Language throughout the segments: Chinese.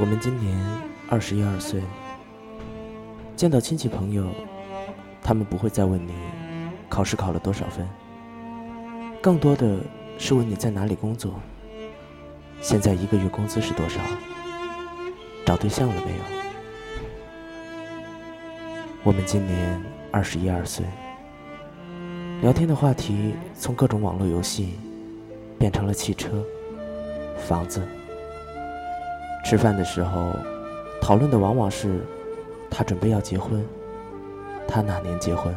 我们今年二十一二岁，见到亲戚朋友，他们不会再问你考试考了多少分，更多的是问你在哪里工作，现在一个月工资是多少，找对象了没有？我们今年二十一二岁，聊天的话题从各种网络游戏变成了汽车、房子。吃饭的时候，讨论的往往是他准备要结婚，他哪年结婚？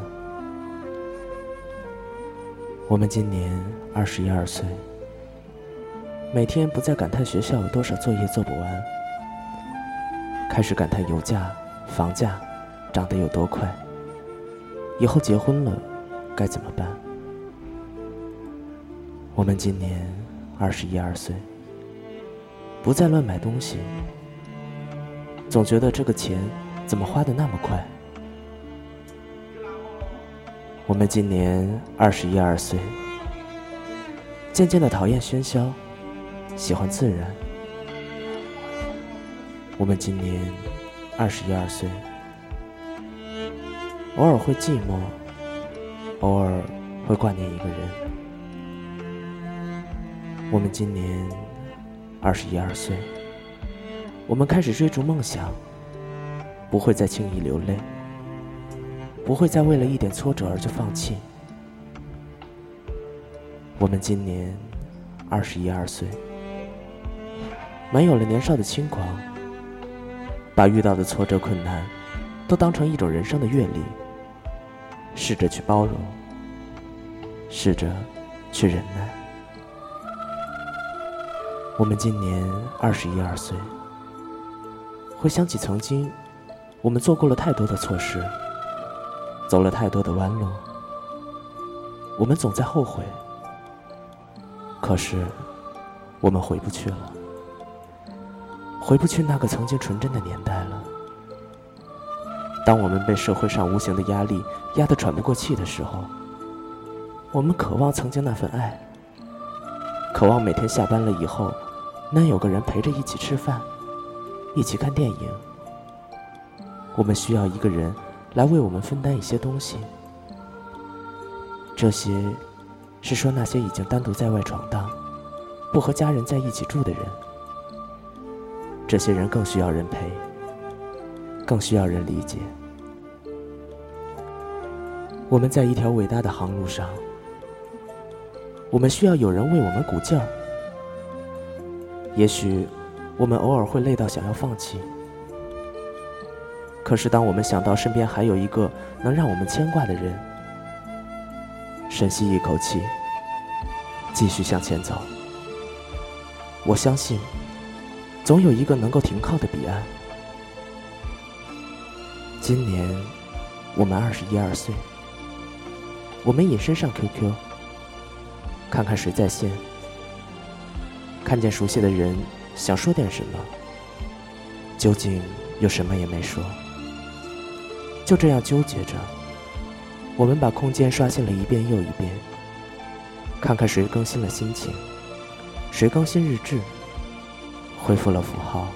我们今年二十一二岁，每天不再感叹学校有多少作业做不完，开始感叹油价、房价涨得有多快。以后结婚了该怎么办？我们今年二十一二岁。不再乱买东西，总觉得这个钱怎么花的那么快。我们今年二十一二岁，渐渐的讨厌喧嚣，喜欢自然。我们今年二十一二岁，偶尔会寂寞，偶尔会挂念一个人。我们今年。二十一二岁，我们开始追逐梦想，不会再轻易流泪，不会再为了一点挫折而就放弃。我们今年二十一二岁，没有了年少的轻狂，把遇到的挫折困难都当成一种人生的阅历，试着去包容，试着去忍耐。我们今年二十一二岁，回想起曾经，我们做过了太多的错事，走了太多的弯路，我们总在后悔。可是，我们回不去了，回不去那个曾经纯真的年代了。当我们被社会上无形的压力压得喘不过气的时候，我们渴望曾经那份爱。渴望每天下班了以后，能有个人陪着一起吃饭，一起看电影。我们需要一个人来为我们分担一些东西。这些是说那些已经单独在外闯荡、不和家人在一起住的人。这些人更需要人陪，更需要人理解。我们在一条伟大的航路上。我们需要有人为我们鼓劲儿。也许，我们偶尔会累到想要放弃。可是，当我们想到身边还有一个能让我们牵挂的人，深吸一口气，继续向前走。我相信，总有一个能够停靠的彼岸。今年，我们二十一二岁。我们隐身上 QQ。看看谁在线，看见熟悉的人，想说点什么，究竟又什么也没说，就这样纠结着。我们把空间刷新了一遍又一遍，看看谁更新了心情，谁更新日志，恢复了符号，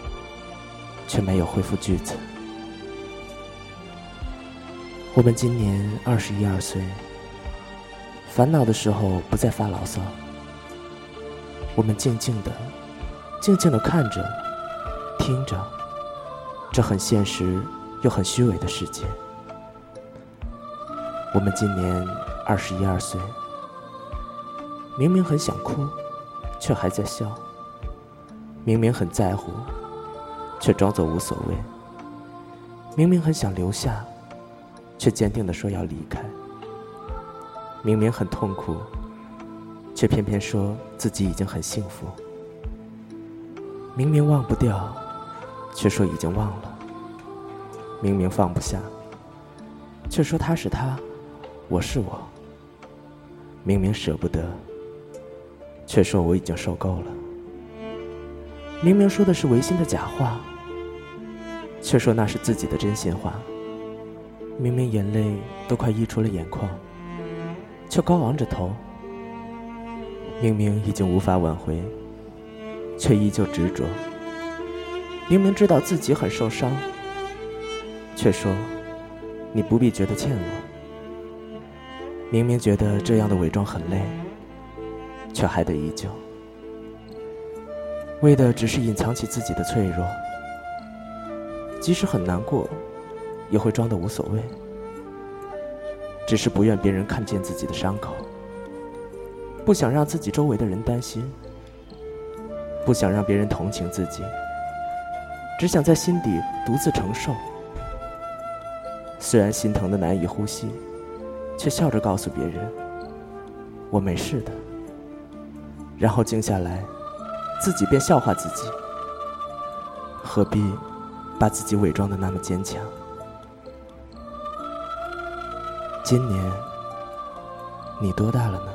却没有恢复句子。我们今年二十一二岁。烦恼的时候不再发牢骚，我们静静的、静静的看着、听着，这很现实又很虚伪的世界。我们今年二十一二岁，明明很想哭，却还在笑；明明很在乎，却装作无所谓；明明很想留下，却坚定的说要离开。明明很痛苦，却偏偏说自己已经很幸福。明明忘不掉，却说已经忘了。明明放不下，却说他是他，我是我。明明舍不得，却说我已经受够了。明明说的是违心的假话，却说那是自己的真心话。明明眼泪都快溢出了眼眶。却高昂着头，明明已经无法挽回，却依旧执着。明明知道自己很受伤，却说你不必觉得欠我。明明觉得这样的伪装很累，却还得依旧，为的只是隐藏起自己的脆弱。即使很难过，也会装的无所谓，只是不愿别人看见自己的伤口，不想让自己周围的人担心，不想让别人同情自己。只想在心底独自承受，虽然心疼的难以呼吸，却笑着告诉别人：“我没事的。”然后静下来，自己便笑话自己：“何必把自己伪装的那么坚强？”今年你多大了呢？